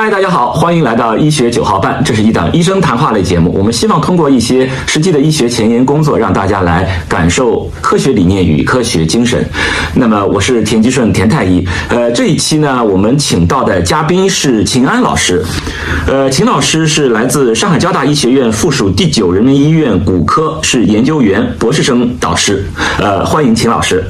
嗨，大家好，欢迎来到医学九号半，这是一档医生谈话类节目。我们希望通过一些实际的医学前沿工作，让大家来感受科学理念与科学精神。那么，我是田吉顺，田太医。呃，这一期呢，我们请到的嘉宾是秦安老师。呃，秦老师是来自上海交大医学院附属第九人民医院骨科，是研究员、博士生导师。呃，欢迎秦老师。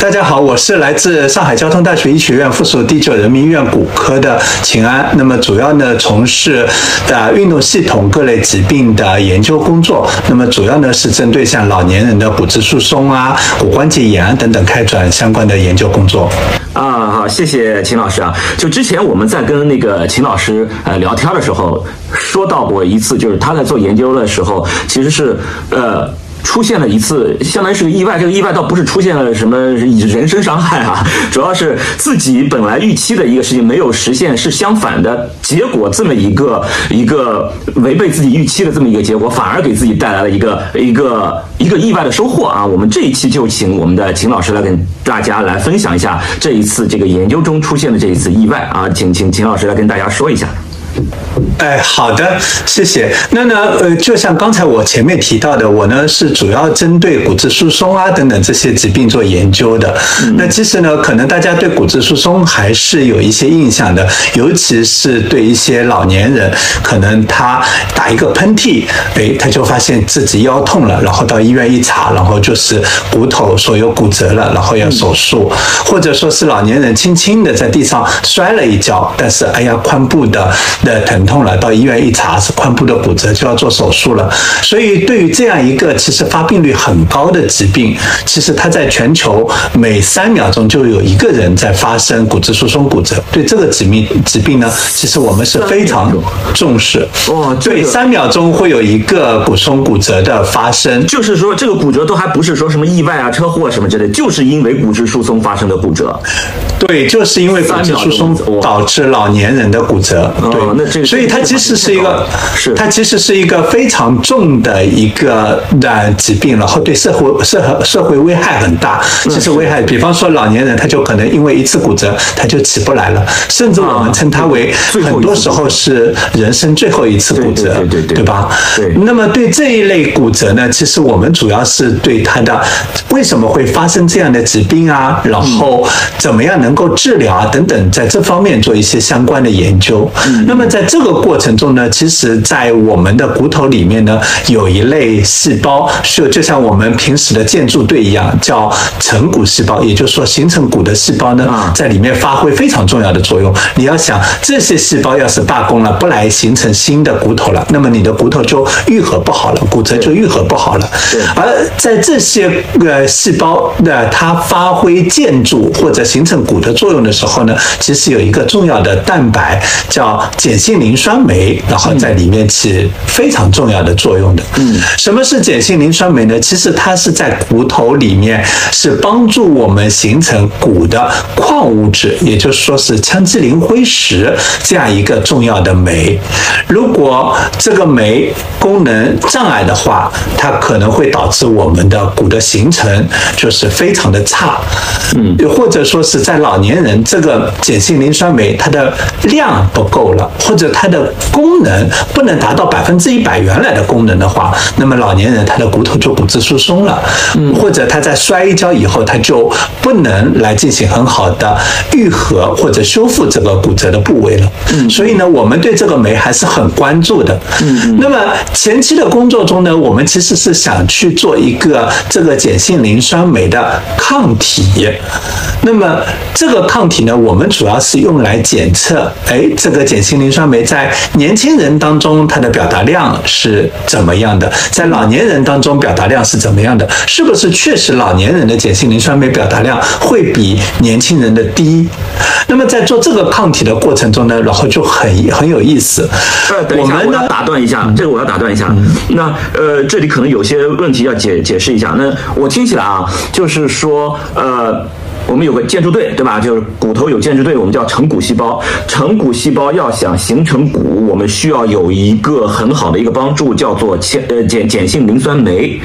大家好，我是来自上海交通大学医学院附属第九人民医院骨科的秦安。那么主要呢从事的运动系统各类疾病的研究工作。那么主要呢是针对像老年人的骨质疏松啊、骨关节炎啊等等开展相关的研究工作。啊，好，谢谢秦老师啊。就之前我们在跟那个秦老师呃聊天的时候，说到过一次，就是他在做研究的时候，其实是呃。出现了一次，相当于是个意外。这个意外倒不是出现了什么人身伤害啊，主要是自己本来预期的一个事情没有实现，是相反的结果。这么一个一个违背自己预期的这么一个结果，反而给自己带来了一个一个一个意外的收获啊！我们这一期就请我们的秦老师来跟大家来分享一下这一次这个研究中出现的这一次意外啊，请请秦老师来跟大家说一下。哎，好的，谢谢。那呢，呃，就像刚才我前面提到的，我呢是主要针对骨质疏松啊等等这些疾病做研究的。那其实呢，可能大家对骨质疏松还是有一些印象的，尤其是对一些老年人，可能他打一个喷嚏，哎，他就发现自己腰痛了，然后到医院一查，然后就是骨头说有骨折了，然后要手术，或者说是老年人轻轻的在地上摔了一跤，但是哎呀，髋部的。的疼痛了，到医院一查是髋部的骨折，就要做手术了。所以对于这样一个其实发病率很高的疾病，其实它在全球每三秒钟就有一个人在发生骨质疏松骨折。对这个疾病疾病呢，其实我们是非常重视。哦，对，三秒钟会有一个骨松骨折的发生，就是说这个骨折都还不是说什么意外啊、车祸什么之类，就是因为骨质疏松发生的骨折。对，就是因为骨质疏松导致老年人的骨折。对。那这个，所以它其实是一个，是。它其实是一个非常重的一个的疾病，然后对社会社社会危害很大。其实危害，比方说老年人，他就可能因为一次骨折，他就起不来了，甚至我们称它为很多时候是人生最后一次骨折，对对对，对吧？对。那么对这一类骨折呢，其实我们主要是对它的为什么会发生这样的疾病啊，然后怎么样能够治疗啊？等等，在这方面做一些相关的研究。那么在这个过程中呢，其实，在我们的骨头里面呢，有一类细胞，就就像我们平时的建筑队一样，叫成骨细胞，也就是说，形成骨的细胞呢，在里面发挥非常重要的作用。你要想，这些细胞要是罢工了，不来形成新的骨头了，那么你的骨头就愈合不好了，骨折就愈合不好了。而在这些个细胞的它发挥建筑或者形成骨的作用的时候呢，其实有一个重要的蛋白叫。碱性磷酸酶，然后在里面起非常重要的作用的。嗯，什么是碱性磷酸酶呢？其实它是在骨头里面是帮助我们形成骨的矿物质，也就是说是羟基磷灰石这样一个重要的酶。如果这个酶功能障碍的话，它可能会导致我们的骨的形成就是非常的差。嗯，又或者说是在老年人，这个碱性磷酸酶它的量不够了。或者它的功能不能达到百分之一百原来的功能的话，那么老年人他的骨头就骨质疏松了，嗯，或者他在摔一跤以后，他就不能来进行很好的愈合或者修复这个骨折的部位了，嗯，所以呢，我们对这个酶还是很关注的，嗯，那么前期的工作中呢，我们其实是想去做一个这个碱性磷酸酶的抗体，那么这个抗体呢，我们主要是用来检测，哎，这个碱性磷酸酶在年轻人当中，它的表达量是怎么样的？在老年人当中，表达量是怎么样的？是不是确实老年人的碱性磷酸酶表达量会比年轻人的低？那么在做这个抗体的过程中呢，然后就很很有意思。呃，等一下，我要打断一下，这个我要打断一下。那呃，这里可能有些问题要解解释一下。那我听起来啊，就是说呃。我们有个建筑队，对吧？就是骨头有建筑队，我们叫成骨细胞。成骨细胞要想形成骨，我们需要有一个很好的一个帮助，叫做铅呃碱碱性磷酸酶。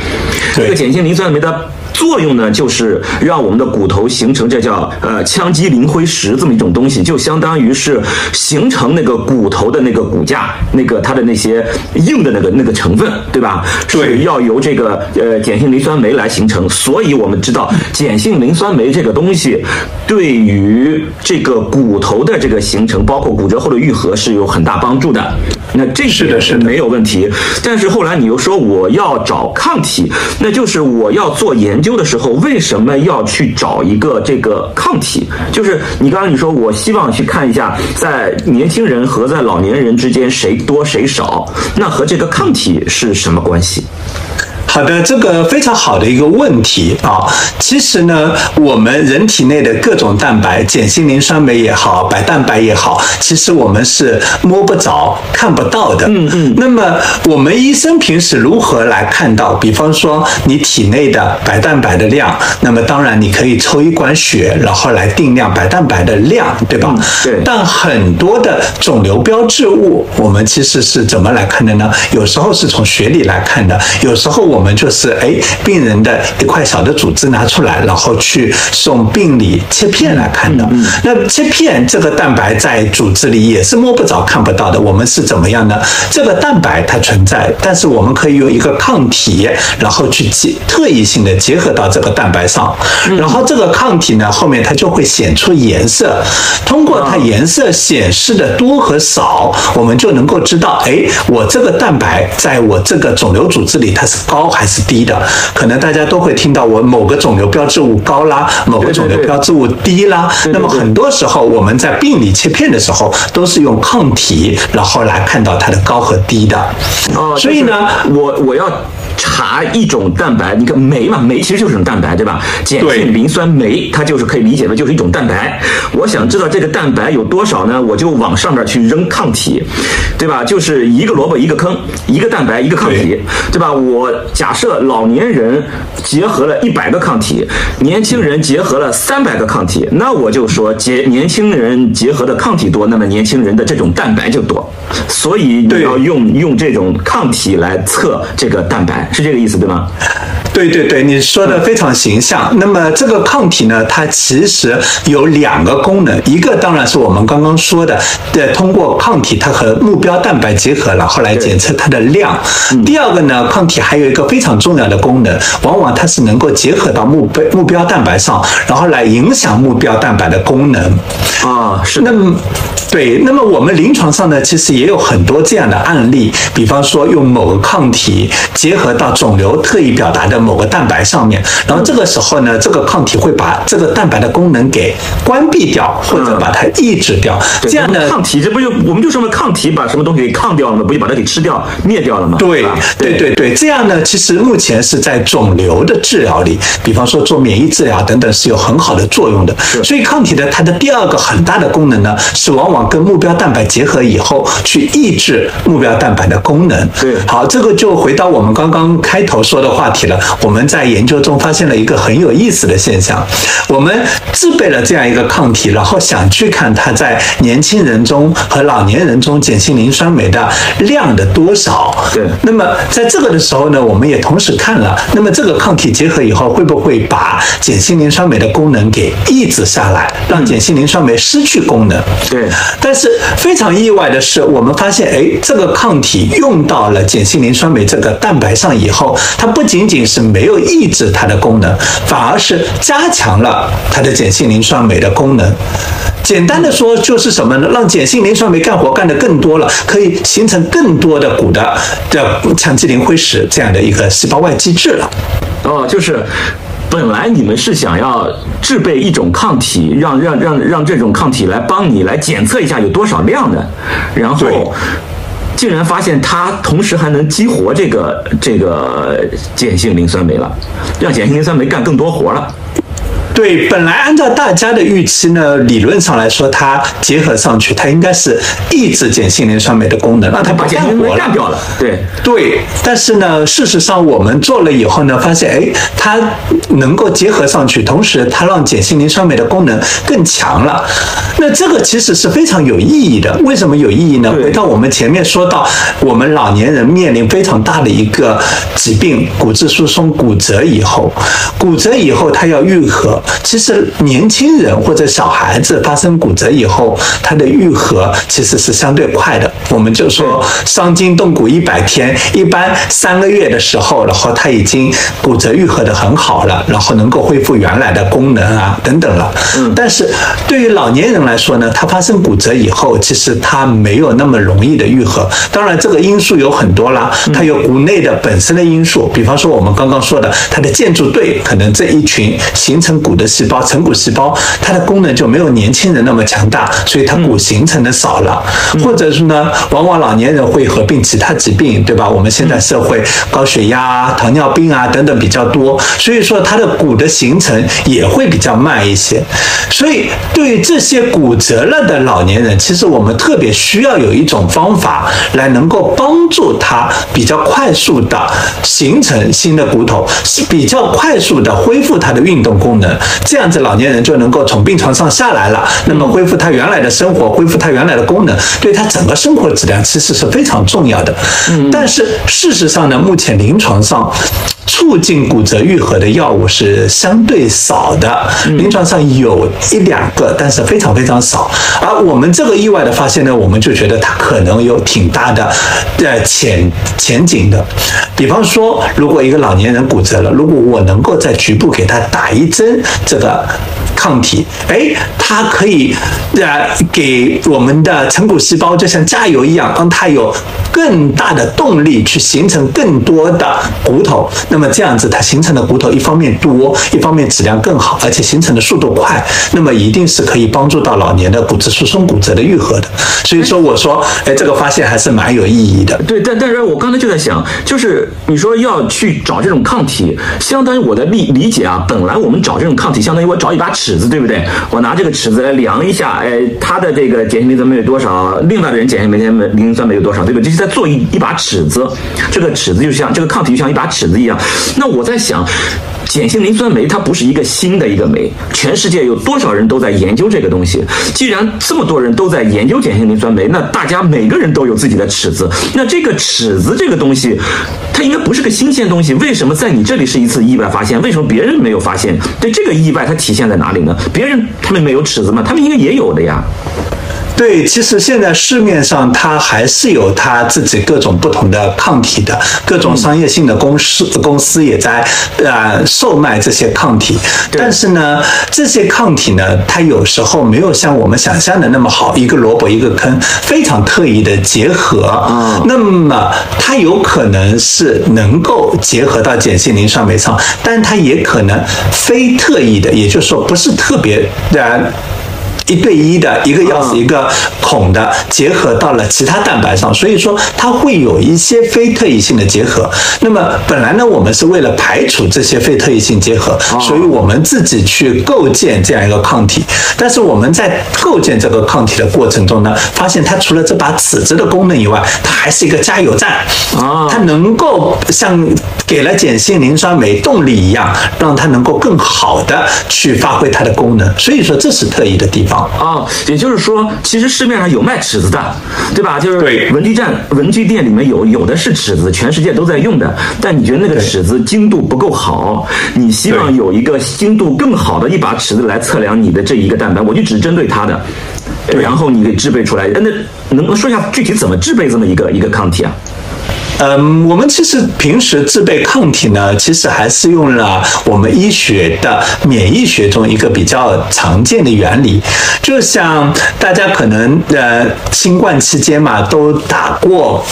这个碱性磷酸酶的。作用呢，就是让我们的骨头形成这叫呃羟基磷灰石这么一种东西，就相当于是形成那个骨头的那个骨架，那个它的那些硬的那个那个成分，对吧？对是要由这个呃碱性磷酸酶来形成，所以我们知道碱性磷酸酶这个东西对于这个骨头的这个形成，包括骨折后的愈合是有很大帮助的。那这是的是没有问题。但是后来你又说我要找抗体，那就是我要做研究的时候，为什么要去找一个这个抗体？就是你刚刚你说我希望去看一下，在年轻人和在老年人之间谁多谁少，那和这个抗体是什么关系？好的，这个非常好的一个问题啊。其实呢，我们人体内的各种蛋白，碱性磷酸酶也好，白蛋白也好，其实我们是摸不着、看不到的。嗯嗯。那么我们医生平时如何来看到？比方说你体内的白蛋白的量，那么当然你可以抽一管血，然后来定量白蛋白的量，对吧？嗯对但很多的肿瘤标志物，我们其实是怎么来看的呢？有时候是从血里来看的，有时候我们就是哎，病人的一块小的组织拿出来，然后去送病理切片来看的。那切片这个蛋白在组织里也是摸不着、看不到的。我们是怎么样呢？这个蛋白它存在，但是我们可以用一个抗体，然后去结特异性的结合到这个蛋白上，然后这个抗体呢后面它就会显出颜色，通过它颜色显示的多和少，我们就能够知道，哎，我这个蛋白在我这个肿瘤组织里它是高还是低的。可能大家都会听到我某个肿瘤标志物高啦，某个肿瘤标志物低啦。对对那么很多时候我们在病理切片的时候都是用抗体，然后来看到它的高和低的。哦，所以呢，我我要查一种蛋白，你看酶嘛，酶其实就是一种蛋白，对吧？碱性磷酸酶，它就是可以理解为就是一种蛋白。我想知道这个蛋白有多少呢？我就往上面去扔抗体，对吧？就是一个萝卜一个坑，一个蛋白一个抗体对，对吧？我假设老年人结合了一百个抗体，年轻人结合了三百个抗体，那我就说结年轻人结合的抗体多，那么年轻人的这种蛋白就多，所以你要用用这种抗体来测这个蛋白，是这个意思对吗？对对对，你说的非常形象。那么这个抗体呢，它其实有两个功能，一个当然是我们刚刚说的，对通过抗体它和目标蛋白结合，了后来检测它的量。第二个呢，抗体还有一个非常重要的功能，往往它是能够结合到目标目标蛋白上，然后来影响目标蛋白的功能。啊，是，那么，对，那么我们临床上呢，其实也有很多这样的案例，比方说用某个抗体结合到肿瘤特异表达的某个蛋白上面，然后这个时候呢，这个抗体会把这个蛋白的功能给关闭掉，或者把它抑制掉，对这样的，抗体这不就我们就说嘛，抗体把什么东西给抗掉了吗？不就把它给吃掉、灭掉了吗？对吧对对对，这样呢，其实目前是在肿瘤的治疗里，比方说做免疫治疗等等是有很好的作用的。所以抗体的它的第二个很大的功能呢，是往往跟目标蛋白结合以后，去抑制目标蛋白的功能。对好，这个就回到我们刚刚开头说的话题了。我们在研究中发现了一个很有意思的现象，我们制备了这样一个抗体，然后想去看它在年轻人中和老年人中碱性磷酸酶的量的多少。对那么在这个的时候呢，我们也同时看了，那么这个抗体结合以后，会不会把碱性磷酸酶的功能给抑制下来，让碱性磷酸酶失去功能？对但是非常意外的是，我们发现，哎，这个抗体用到了碱性磷酸酶这个蛋白上以后，它不仅仅是没有抑制它的功能，反而是加强了它的碱性磷酸酶的功能。简单的说就是什么呢？让碱性磷酸酶干活干得更多了，可以形成更多的骨的的羟基磷灰石这样的一个细胞外基质了。哦，就是。本来你们是想要制备一种抗体，让让让让这种抗体来帮你来检测一下有多少量的，然后竟然发现它同时还能激活这个这个碱性磷酸酶了，让碱性磷酸酶干更多活了。对，本来按照大家的预期呢，理论上来说，它结合上去，它应该是抑制碱性磷酸酶的功能，让它不把碱性酶干掉了。对对，但是呢，事实上我们做了以后呢，发现哎，它能够结合上去，同时它让碱性磷酸酶的功能更强了。那这个其实是非常有意义的。为什么有意义呢？回到我们前面说到，我们老年人面临非常大的一个疾病——骨质疏松、骨折以后，骨折以后它要愈合。其实年轻人或者小孩子发生骨折以后，他的愈合其实是相对快的。我们就说伤筋动骨一百天，一般三个月的时候，然后他已经骨折愈合的很好了，然后能够恢复原来的功能啊等等了。嗯，但是对于老年人来说呢，他发生骨折以后，其实他没有那么容易的愈合。当然，这个因素有很多啦，它有骨内的本身的因素，比方说我们刚刚说的，它的建筑队可能这一群形成骨的细胞，成骨细胞，它的功能就没有年轻人那么强大，所以它骨形成的少了，或者是呢，往往老年人会合并其他疾病，对吧？我们现在社会高血压、糖尿病啊等等比较多，所以说它的骨的形成也会比较慢一些。所以对于这些骨折了的老年人，其实我们特别需要有一种方法来能够帮助他比较快速的形成新的骨头，是比较快速的恢复他的运动功能，这样子老年人就能够从病床上下来了，那么恢复他原来的生活，恢复他原来的功能，对他整个生活质量其实是非常重要的。但是事实上呢，目前临床上。促进骨折愈合的药物是相对少的，临床上有一两个，但是非常非常少。而我们这个意外的发现呢，我们就觉得它可能有挺大的呃前前景的。比方说，如果一个老年人骨折了，如果我能够在局部给他打一针这个抗体，哎，它可以呃给我们的成骨细胞就像加油一样，让它有更大的动力去形成更多的骨头。那那么这样子，它形成的骨头一方面多，一方面质量更好，而且形成的速度快，那么一定是可以帮助到老年的骨质疏松、骨折的愈合的。所以说，我说，哎，这个发现还是蛮有意义的。对，但但是我刚才就在想，就是你说要去找这种抗体，相当于我的理理解啊，本来我们找这种抗体，相当于我找一把尺子，对不对？我拿这个尺子来量一下，哎，它的这个碱性磷酸酶有多少，另外的人碱性磷磷酸酶有多少，对不对？就是在做一一把尺子，这个尺子就像这个抗体就像一把尺子一样。那我在想，碱性磷酸酶它不是一个新的一个酶，全世界有多少人都在研究这个东西？既然这么多人都在研究碱性磷酸酶，那大家每个人都有自己的尺子。那这个尺子这个东西，它应该不是个新鲜东西。为什么在你这里是一次意外发现？为什么别人没有发现？对这个意外它体现在哪里呢？别人他们没有尺子吗？他们应该也有的呀。对，其实现在市面上它还是有它自己各种不同的抗体的，各种商业性的公司公司也在呃售卖这些抗体。但是呢，这些抗体呢，它有时候没有像我们想象的那么好，一个萝卜一个坑，非常特意的结合。啊，那么它有可能是能够结合到碱性磷酸酶上，但它也可能非特意的，也就是说不是特别的。一对一的一个钥匙一个孔的结合到了其他蛋白上，所以说它会有一些非特异性的结合。那么本来呢，我们是为了排除这些非特异性结合，所以我们自己去构建这样一个抗体。但是我们在构建这个抗体的过程中呢，发现它除了这把尺子的功能以外，它还是一个加油站啊，它能够像给了碱性磷酸酶动力一样，让它能够更好的去发挥它的功能。所以说这是特异的地方。啊，也就是说，其实市面上有卖尺子的，对吧？就是文具站、文具店里面有，有的是尺子，全世界都在用的。但你觉得那个尺子精度不够好，你希望有一个精度更好的一把尺子来测量你的这一个蛋白，我就只针对它的，然后你给制备出来。那能不能说一下具体怎么制备这么一个一个抗体啊？嗯，我们其实平时制备抗体呢，其实还是用了我们医学的免疫学中一个比较常见的原理，就像大家可能呃新冠期间嘛都打过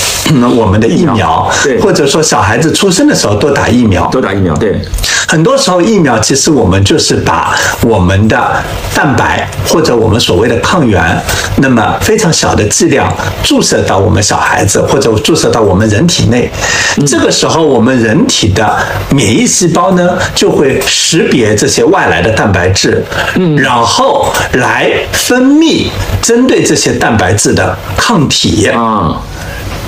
我们的疫苗，对，或者说小孩子出生的时候都打疫苗，都打疫苗，对。很多时候疫苗其实我们就是把我们的蛋白或者我们所谓的抗原，那么非常小的剂量注射到我们小孩子或者注射到我们人体内，这个时候我们人体的免疫细胞呢就会识别这些外来的蛋白质，然后来分泌针对这些蛋白质的抗体。啊。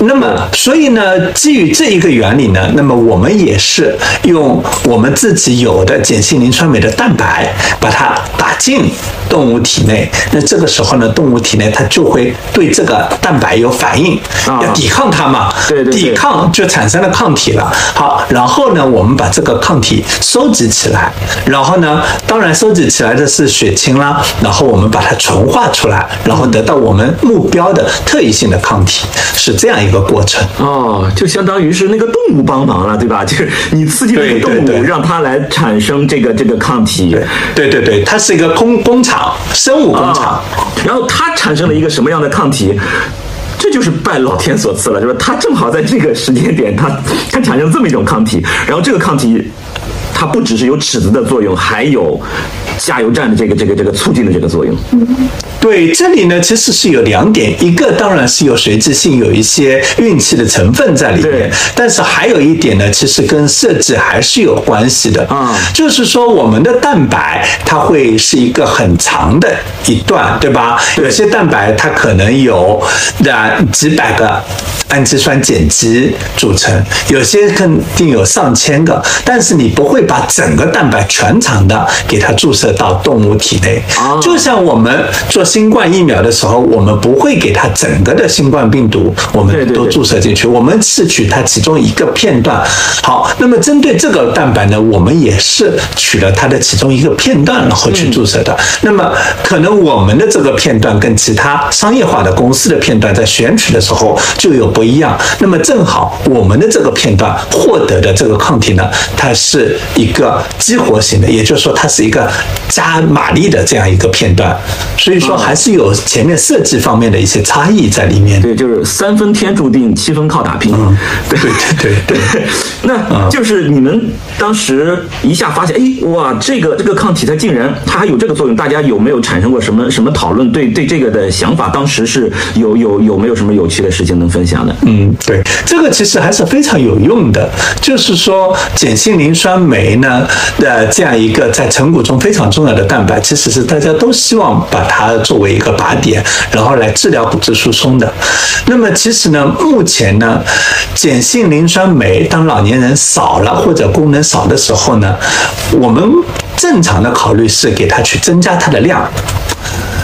那么，所以呢，基于这一个原理呢，那么我们也是用我们自己有的碱性磷酸酶的蛋白，把它打进动物体内。那这个时候呢，动物体内它就会对这个蛋白有反应，要抵抗它嘛。对对。抵抗就产生了抗体了。好，然后呢，我们把这个抗体收集起来，然后呢，当然收集起来的是血清啦，然后我们把它纯化出来，然后得到我们目标的特异性的抗体，是这样一。一个过程哦，就相当于是那个动物帮忙了，对吧？就是你刺激那个动物，让它来产生这个这个抗体。对对对，它是一个工工厂，生物工厂。然后它产生了一个什么样的抗体？这就是拜老天所赐了，就是它正好在这个时间点，它它产生这么一种抗体。然后这个抗体，它不只是有尺子的作用，还有加油站的这个这个这个促进的这个作用。对，这里呢其实是有两点，一个当然是有随机性，有一些运气的成分在里面，但是还有一点呢，其实跟设计还是有关系的啊，就是说我们的蛋白它会是一个很长的一段，对吧？有些蛋白它可能有那几百个氨基酸碱基组成，有些肯定有上千个，但是你不会把整个蛋白全长的给它注射到动物体内，就像我们做。新冠疫苗的时候，我们不会给它整个的新冠病毒，我们都注射进去。我们是取它其中一个片段。好，那么针对这个蛋白呢，我们也是取了它的其中一个片段，然后去注射的。那么可能我们的这个片段跟其他商业化的公司的片段在选取的时候就有不一样。那么正好我们的这个片段获得的这个抗体呢，它是一个激活型的，也就是说它是一个加马力的这样一个片段。所以说。还是有前面设计方面的一些差异在里面。对，就是三分天注定，七分靠打拼。对对对对。那就是你们当时一下发现，哎，哇，这个这个抗体它竟然它还有这个作用，大家有没有产生过什么什么讨论？对对，这个的想法当时是有有有没有什么有趣的事情能分享的？嗯，对，这个其实还是非常有用的。就是说，碱性磷酸酶呢的这样一个在成果中非常重要的蛋白，其实是大家都希望把它。作为一个靶点，然后来治疗骨质疏松的。那么其实呢，目前呢，碱性磷酸酶当老年人少了或者功能少的时候呢，我们正常的考虑是给它去增加它的量。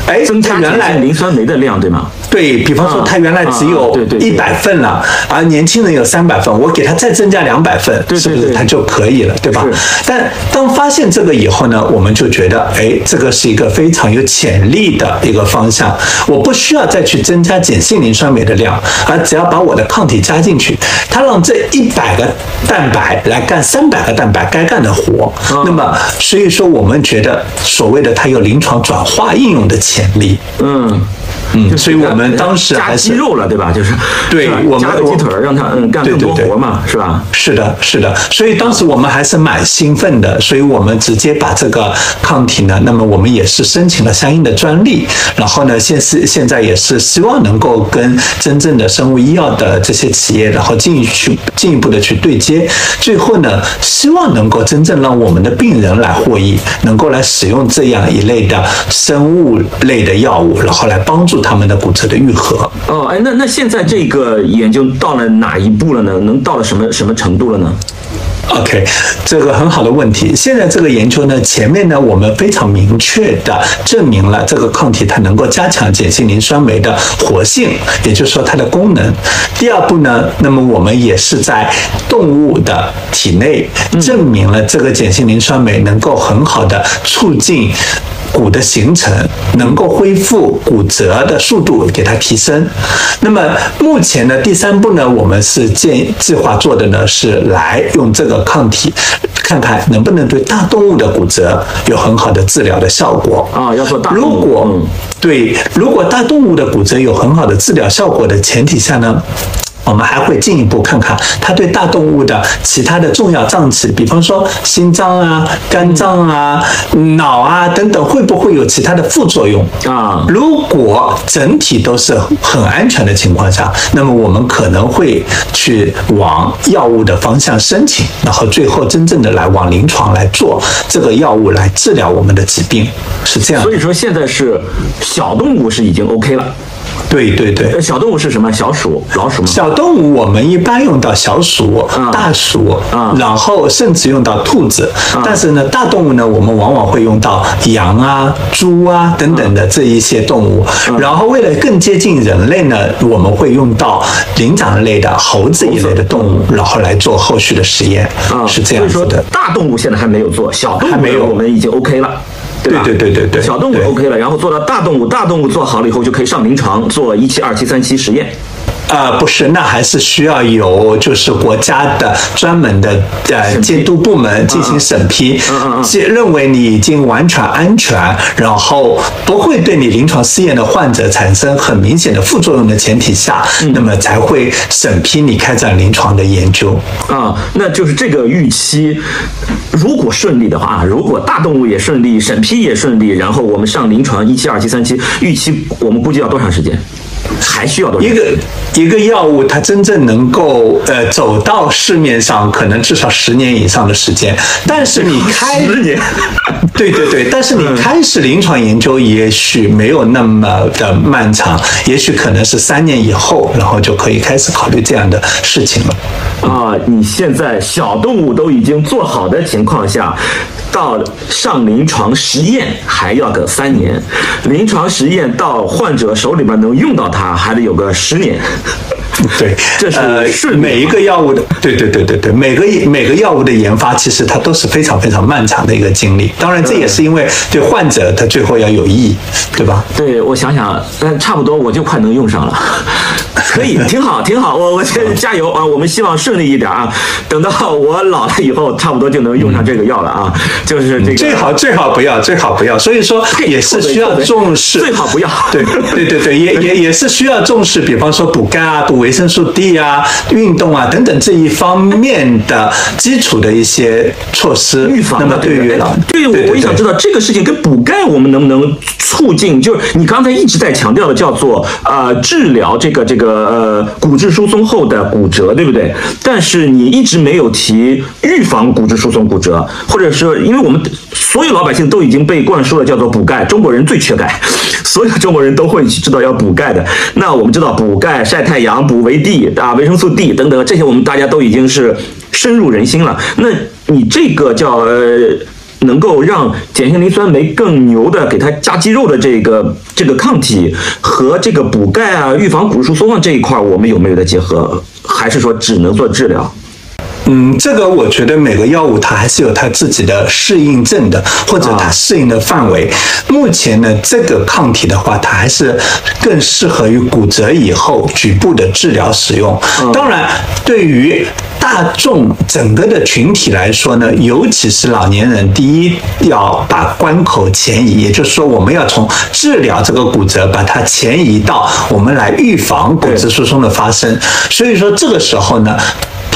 哎，增加原来磷酸酶的量，对吗？对比方说，他原来只有一百份了，而年轻人有三百份，我给他再增加两百份，是不是他就可以了，对吧？但当发现这个以后呢，我们就觉得，哎，这个是一个非常有潜力的一个方向。我不需要再去增加碱性磷酸酶的量，而只要把我的抗体加进去，它让这一百个蛋白来干三百个蛋白该干的活。那么，所以说我们觉得，所谓的它有临床转化应用的潜力。嗯。嗯，所以我们当时加肌肉了，对吧？就是，对，我们加个鸡腿让他嗯干更多活嘛，是吧？是的，是的。所以当时我们还是蛮兴奋的，所以我们直接把这个抗体呢，那么我们也是申请了相应的专利，然后呢，现是现在也是希望能够跟真正的生物医药的这些企业，然后进一去进一步的去对接，最后呢，希望能够真正让我们的病人来获益，能够来使用这样一类的生物类的药物，然后来帮助。他们的骨折的愈合哦，哎，那那现在这个研究到了哪一步了呢？能到了什么什么程度了呢？OK，这个很好的问题。现在这个研究呢，前面呢我们非常明确的证明了这个抗体它能够加强碱性磷酸酶的活性，也就是说它的功能。第二步呢，那么我们也是在动物的体内证明了这个碱性磷酸酶能够很好的促进。骨的形成能够恢复骨折的速度，给它提升。那么目前呢，第三步呢，我们是建计划做的呢，是来用这个抗体，看看能不能对大动物的骨折有很好的治疗的效果啊。要做大如果对，如果大动物的骨折有很好的治疗效果的前提下呢？我们还会进一步看看它对大动物的其他的重要脏器，比方说心脏啊、肝脏啊、脑啊等等，会不会有其他的副作用啊？如果整体都是很安全的情况下，那么我们可能会去往药物的方向申请，然后最后真正的来往临床来做这个药物来治疗我们的疾病，是这样。所以说现在是小动物是已经 OK 了。对对对，小动物是什么？小鼠、老鼠吗？小动物我们一般用到小鼠、大鼠，然后甚至用到兔子。但是呢，大动物呢，我们往往会用到羊啊、猪啊等等的这一些动物。然后为了更接近人类呢，我们会用到灵长类的猴子一类的动物，然后来做后续的实验。是这样子的。大动物现在还没有做，小动物没有，我们已经 OK 了。对对对对对，小动物 OK 了，然后做到大动物，大动物做好了以后就可以上临床做一期、二期、三期实验。呃，不是，那还是需要有就是国家的专门的呃监督部门进行审批，认为你已经完全安全，然后不会对你临床试验的患者产生很明显的副作用的前提下，那么才会审批你开展临床的研究。啊，那就是这个预期，如果顺利的话啊，如果大动物也顺利，审批也顺利，然后我们上临床一期、二期、三期，预期我们估计要多长时间？还需要多一个一个药物，它真正能够呃走到市面上，可能至少十年以上的时间。但是你开十年，对对对，但是你开始临床研究，也许没有那么的漫长，也许可能是三年以后，然后就可以开始考虑这样的事情了。啊，你现在小动物都已经做好的情况下。到上临床实验还要个三年，临床实验到患者手里边能用到它，还得有个十年。对，这是每一个药物的，对对对对对，每个每个药物的研发，其实它都是非常非常漫长的一个经历。当然，这也是因为对患者他最后要有意义，对吧？对，我想想，嗯，差不多我就快能用上了。可以，挺好，挺好。我我先加油啊！我们希望顺利一点啊。等到我老了以后，差不多就能用上这个药了啊。就是这个最好最好不要，最好不要。所以说也是需要重视，最好不要。对对对对，也也也是需要重视。比方说补钙啊，补维生素 D 啊，运动啊等等这一方面的基础的一些措施预防。那么对于老，对我我也想知道这个事情跟补钙我们能不能促进？就是你刚才一直在强调的叫做呃治疗这个这个。呃，骨质疏松后的骨折，对不对？但是你一直没有提预防骨质疏松骨折，或者说，因为我们所有老百姓都已经被灌输了叫做补钙，中国人最缺钙，所有中国人都会知道要补钙的。那我们知道补钙、晒太阳、补维 D 啊、维生素 D 等等，这些我们大家都已经是深入人心了。那你这个叫呃。能够让碱性磷酸酶更牛的给它加肌肉的这个这个抗体和这个补钙啊、预防骨质疏松啊这一块，我们有没有的结合？还是说只能做治疗？嗯，这个我觉得每个药物它还是有它自己的适应症的，或者它适应的范围。目前呢，这个抗体的话，它还是更适合于骨折以后局部的治疗使用。当然，对于大众整个的群体来说呢，尤其是老年人，第一要把关口前移，也就是说，我们要从治疗这个骨折，把它前移到我们来预防骨质疏松的发生。所以说，这个时候呢。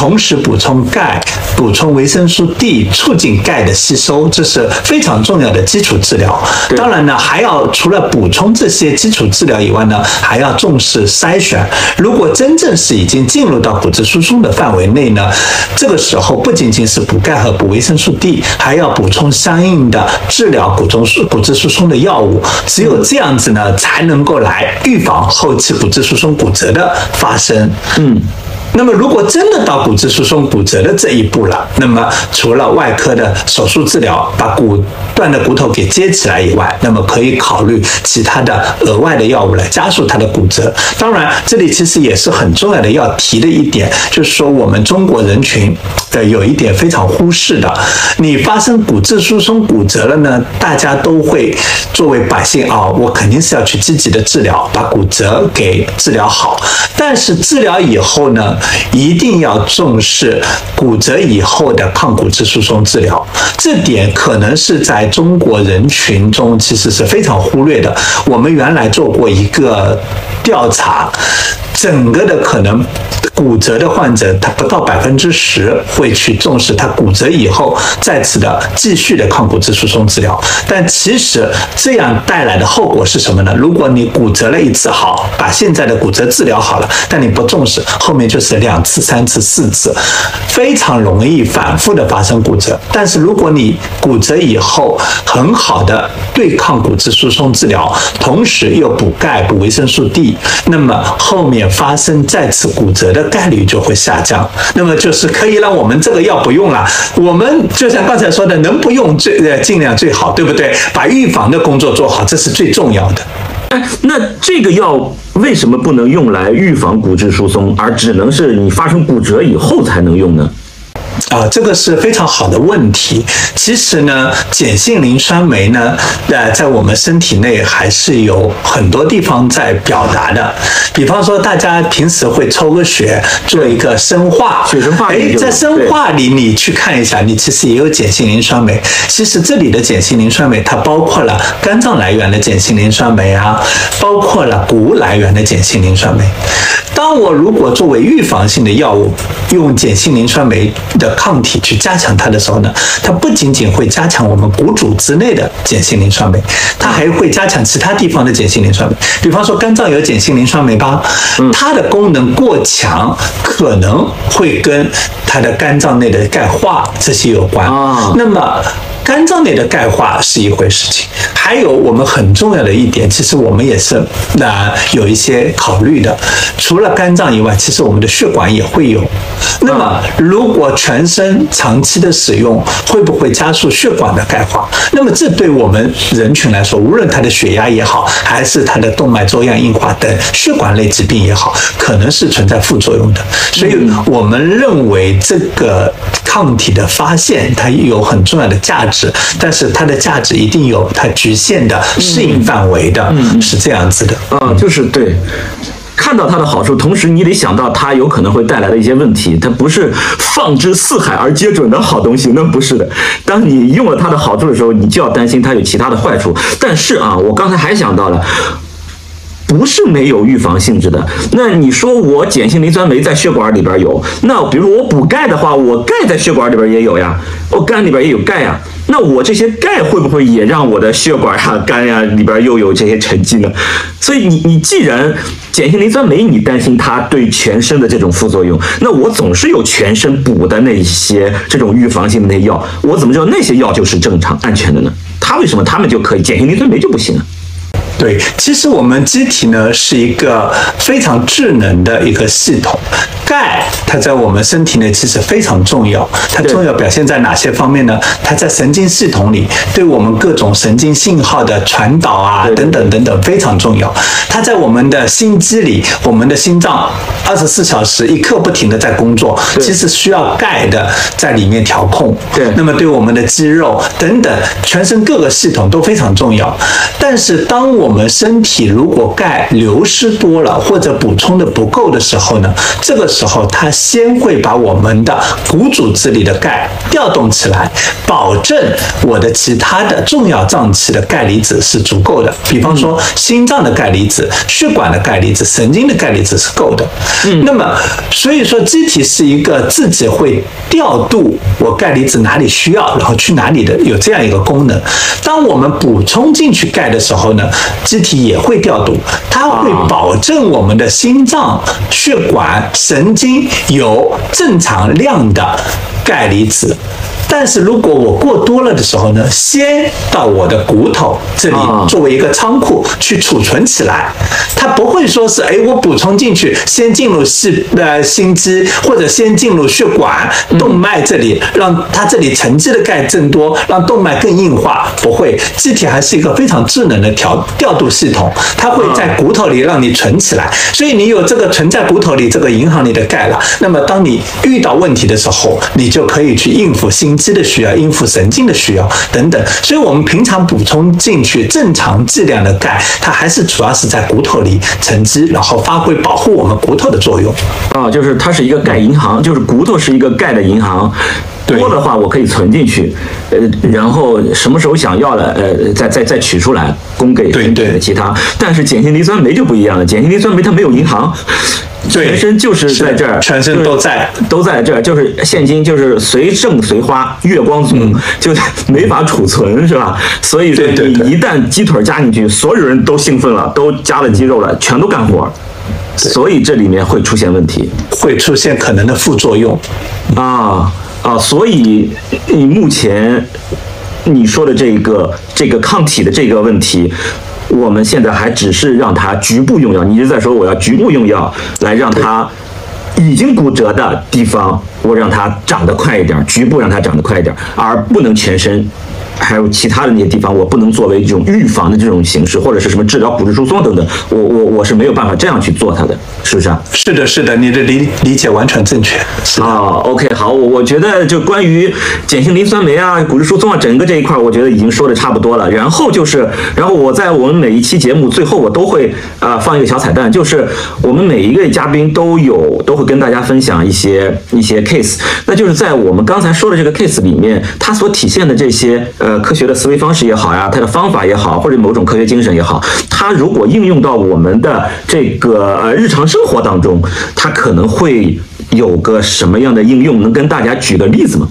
同时补充钙，补充维生素 D，促进钙的吸收，这是非常重要的基础治疗。当然呢，还要除了补充这些基础治疗以外呢，还要重视筛选。如果真正是已经进入到骨质疏松的范围内呢，这个时候不仅仅是补钙和补维生素 D，还要补充相应的治疗骨中骨质疏松的药物。只有这样子呢，才能够来预防后期骨质疏松骨折的发生。嗯。那么，如果真的到骨质疏松骨折的这一步了，那么除了外科的手术治疗，把骨断的骨头给接起来以外，那么可以考虑其他的额外的药物来加速它的骨折。当然，这里其实也是很重要的要提的一点，就是说我们中国人群的有一点非常忽视的，你发生骨质疏松骨折了呢，大家都会作为百姓啊，我肯定是要去积极的治疗，把骨折给治疗好。但是治疗以后呢？一定要重视骨折以后的抗骨质疏松治疗，这点可能是在中国人群中其实是非常忽略的。我们原来做过一个调查，整个的可能。骨折的患者，他不到百分之十会去重视他骨折以后再次的继续的抗骨质疏松治疗。但其实这样带来的后果是什么呢？如果你骨折了一次好，把现在的骨折治疗好了，但你不重视，后面就是两次、三次、四次，非常容易反复的发生骨折。但是如果你骨折以后很好的对抗骨质疏松治疗，同时又补钙、补维生素 D，那么后面发生再次骨折的概率就会下降。那么就是可以让我们这个药不用了，我们就像刚才说的，能不用最呃尽量最好，对不对？把预防的工作做好，这是最重要的。哎，那这个药为什么不能用来预防骨质疏松，而只能是你发生骨折以后才能用呢？啊，这个是非常好的问题。其实呢，碱性磷酸酶呢，呃，在我们身体内还是有很多地方在表达的。比方说，大家平时会抽个血做一个生化，血生化。哎，在生化里你去看一下，你其实也有碱性磷酸酶。其实这里的碱性磷酸酶，它包括了肝脏来源的碱性磷酸酶啊，包括了谷物来源的碱性磷酸酶。当我如果作为预防性的药物，用碱性磷酸酶的抗体去加强它的时候呢，它不仅仅会加强我们骨组织内的碱性磷酸酶，它还会加强其他地方的碱性磷酸酶。比方说肝脏有碱性磷酸酶吧，它的功能过强，可能会跟它的肝脏内的钙化这些有关。那么。肝脏内的钙化是一回事情，还有我们很重要的一点，其实我们也是那有一些考虑的。除了肝脏以外，其实我们的血管也会有。那么，如果全身长期的使用，会不会加速血管的钙化？那么，这对我们人群来说，无论他的血压也好，还是他的动脉粥样硬化等血管类疾病也好，可能是存在副作用的。所以我们认为这个抗体的发现，它有很重要的价值。但是它的价值一定有它局限的适应范围的，是这样子的。啊，就是对，看到它的好处，同时你得想到它有可能会带来的一些问题。它不是放之四海而皆准的好东西，那不是的。当你用了它的好处的时候，你就要担心它有其他的坏处。但是啊，我刚才还想到了。不是没有预防性质的。那你说我碱性磷酸酶在血管里边有，那比如我补钙的话，我钙在血管里边也有呀，我肝里边也有钙呀。那我这些钙会不会也让我的血管呀、肝呀里边又有这些沉积呢？所以你你既然碱性磷酸酶你担心它对全身的这种副作用，那我总是有全身补的那些这种预防性的那药，我怎么知道那些药就是正常安全的呢？它为什么它们就可以，碱性磷酸酶就不行啊？对，其实我们机体呢是一个非常智能的一个系统，钙它在我们身体内其实非常重要，它重要表现在哪些方面呢？它在神经系统里对我们各种神经信号的传导啊等等等等非常重要。它在我们的心肌里，我们的心脏二十四小时一刻不停的在工作，其实需要钙的在里面调控。对，那么对我们的肌肉等等全身各个系统都非常重要。但是当我我们身体如果钙流失多了或者补充的不够的时候呢，这个时候它先会把我们的骨组织里的钙调动起来，保证我的其他的重要脏器的钙离子是足够的。比方说心脏的钙离子、血管的钙离子、神经的钙离子是够的。嗯，那么所以说机体是一个自己会调度我钙离子哪里需要，然后去哪里的有这样一个功能。当我们补充进去钙的时候呢？机体也会调度，它会保证我们的心脏、血管、神曾经有正常量的钙离子。但是如果我过多了的时候呢，先到我的骨头这里作为一个仓库去储存起来，它不会说是哎我补充进去，先进入细呃心肌或者先进入血管动脉这里，让它这里沉积的钙增多，让动脉更硬化，不会，机体还是一个非常智能的调调度系统，它会在骨头里让你存起来，所以你有这个存在骨头里这个银行里的钙了，那么当你遇到问题的时候，你就可以去应付心。肌的需要，应付神经的需要等等，所以我们平常补充进去正常剂量的钙，它还是主要是在骨头里沉积，然后发挥保护我们骨头的作用。啊，就是它是一个钙银行，就是骨头是一个钙的银行，多的话我可以存进去，呃，然后什么时候想要了，呃，再再再取出来供给身体的其他。但是碱性磷酸酶就不一样了，碱性磷酸酶它没有银行。全身就是在这儿，全身都在，都在这儿，就是现金就是随挣随花，月光族，就没法储存，是吧？所以说你一旦鸡腿加进去，所有人都兴奋了，都加了鸡肉了，全都干活，所以这里面会出现问题，会出现可能的副作用，啊啊，所以你目前你说的这个这个抗体的这个问题。我们现在还只是让它局部用药，你一直在说我要局部用药来让它已经骨折的地方，我让它长得快一点，局部让它长得快一点，而不能全身。还有其他的那些地方，我不能作为一种预防的这种形式，或者是什么治疗骨质疏松等等，我我我是没有办法这样去做它的，是不是啊？是的，是的，你的理理解完全正确。啊，OK，好，我我觉得就关于碱性磷酸酶啊、骨质疏松啊，整个这一块，我觉得已经说的差不多了。然后就是，然后我在我们每一期节目最后，我都会啊放一个小彩蛋，就是我们每一个嘉宾都有都会跟大家分享一些一些 case，那就是在我们刚才说的这个 case 里面，它所体现的这些呃。呃，科学的思维方式也好呀，它的方法也好，或者某种科学精神也好，它如果应用到我们的这个呃日常生活当中，它可能会有个什么样的应用？能跟大家举个例子吗？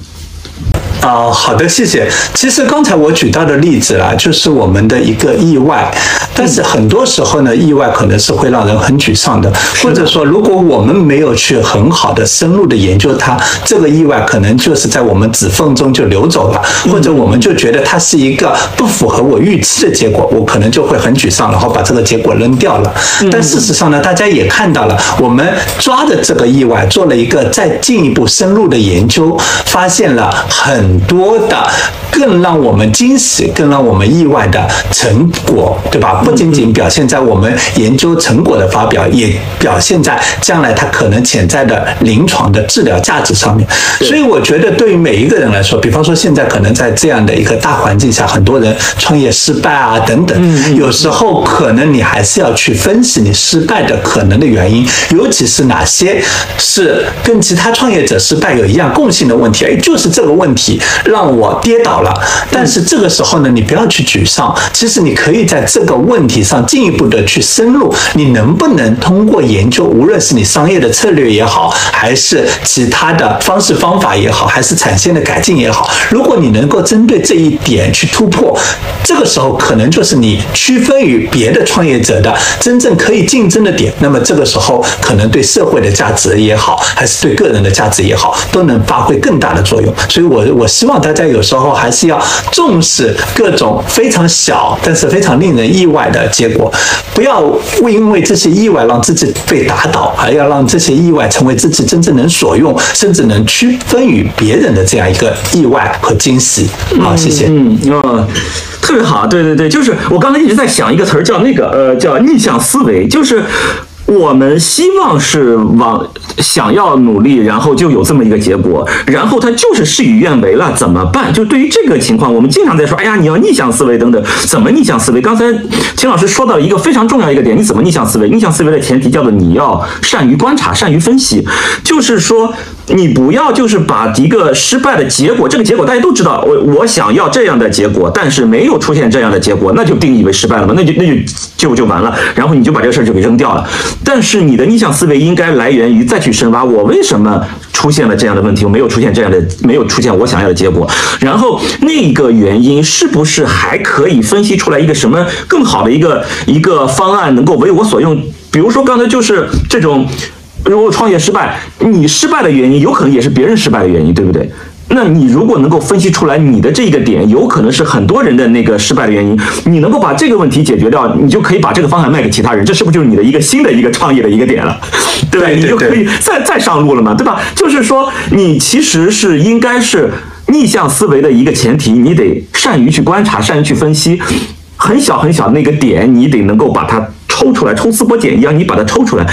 啊，好的，谢谢。其实刚才我举到的例子啊，就是我们的一个意外。但是很多时候呢，意外可能是会让人很沮丧的，或者说，如果我们没有去很好的深入的研究它，这个意外可能就是在我们指缝中就流走了，或者我们就觉得它是一个不符合我预期的结果，我可能就会很沮丧，然后把这个结果扔掉了。但事实上呢，大家也看到了，我们抓的这个意外做了一个再进一步深入的研究，发现了很多的更让我们惊喜、更让我们意外的成果，对吧？不仅仅表现在我们研究成果的发表，也表现在将来它可能潜在的临床的治疗价值上面。所以我觉得，对于每一个人来说，比方说现在可能在这样的一个大环境下，很多人创业失败啊等等，有时候可能你还是要去分析你失败的可能的原因，尤其是哪些是跟其他创业者失败有一样共性的问题。哎，就是这个问题让我跌倒了。但是这个时候呢，你不要去沮丧，其实你可以在这个问题上进一步的去深入，你能不能通过研究，无论是你商业的策略也好，还是其他的方式方法也好，还是产线的改进也好，如果你能够针对这一点去突破，这个时候可能就是你区分于别的创业者的真正可以竞争的点。那么这个时候可能对社会的价值也好，还是对个人的价值也好，都能发挥更大的作用。所以，我我希望大家有时候还是要重视各种非常小，但是非常令人意外。的结果，不要因为这些意外让自己被打倒，而要让这些意外成为自己真正能所用，甚至能区分于别人的这样一个意外和惊喜。好，谢谢。嗯，哦，特别好。对对对，就是我刚才一直在想一个词儿，叫那个呃，叫逆向思维，就是。我们希望是往想要努力，然后就有这么一个结果，然后他就是事与愿违了，怎么办？就对于这个情况，我们经常在说，哎呀，你要逆向思维等等，怎么逆向思维？刚才秦老师说到一个非常重要一个点，你怎么逆向思维？逆向思维的前提叫做你要善于观察，善于分析，就是说。你不要就是把一个失败的结果，这个结果大家都知道，我我想要这样的结果，但是没有出现这样的结果，那就定义为失败了吗？那就那就就就完了，然后你就把这个事儿就给扔掉了。但是你的逆向思维应该来源于再去深挖，我为什么出现了这样的问题，我没有出现这样的，没有出现我想要的结果，然后那个原因是不是还可以分析出来一个什么更好的一个一个方案，能够为我所用？比如说刚才就是这种。如果创业失败，你失败的原因有可能也是别人失败的原因，对不对？那你如果能够分析出来你的这个点有可能是很多人的那个失败的原因，你能够把这个问题解决掉，你就可以把这个方案卖给其他人，这是不是就是你的一个新的一个创业的一个点了？对吧？你就可以再再上路了嘛，对吧？就是说，你其实是应该是逆向思维的一个前提，你得善于去观察，善于去分析，很小很小的那个点，你得能够把它抽出来，抽丝剥茧一样，你把它抽出来。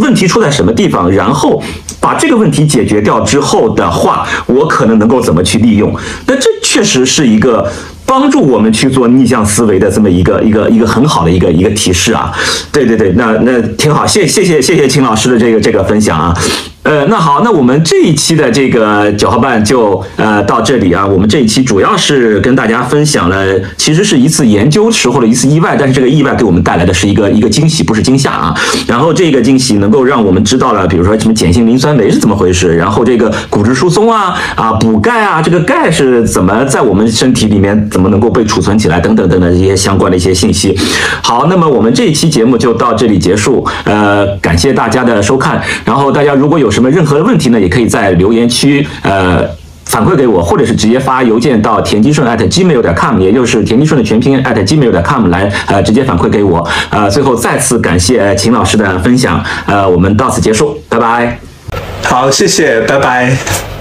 问题出在什么地方？然后把这个问题解决掉之后的话，我可能能够怎么去利用？那这确实是一个帮助我们去做逆向思维的这么一个一个一个很好的一个一个提示啊！对对对，那那挺好，谢谢谢谢谢秦老师的这个这个分享啊！呃，那好，那我们这一期的这个九号半就呃到这里啊。我们这一期主要是跟大家分享了，其实是一次研究时候的一次意外，但是这个意外给我们带来的是一个一个惊喜，不是惊吓啊。然后这个惊喜能够让我们知道了，比如说什么碱性磷酸酶是怎么回事，然后这个骨质疏松啊啊补钙啊，这个钙是怎么在我们身体里面怎么能够被储存起来等等等等这些相关的一些信息。好，那么我们这一期节目就到这里结束，呃，感谢大家的收看。然后大家如果有什么任何的问题呢，也可以在留言区呃反馈给我，或者是直接发邮件到田基顺 at gmail 点 com，也就是田基顺的全拼 at gmail 点 com 来呃直接反馈给我。呃，最后再次感谢秦老师的分享，呃，我们到此结束，拜拜。好，谢谢，拜拜。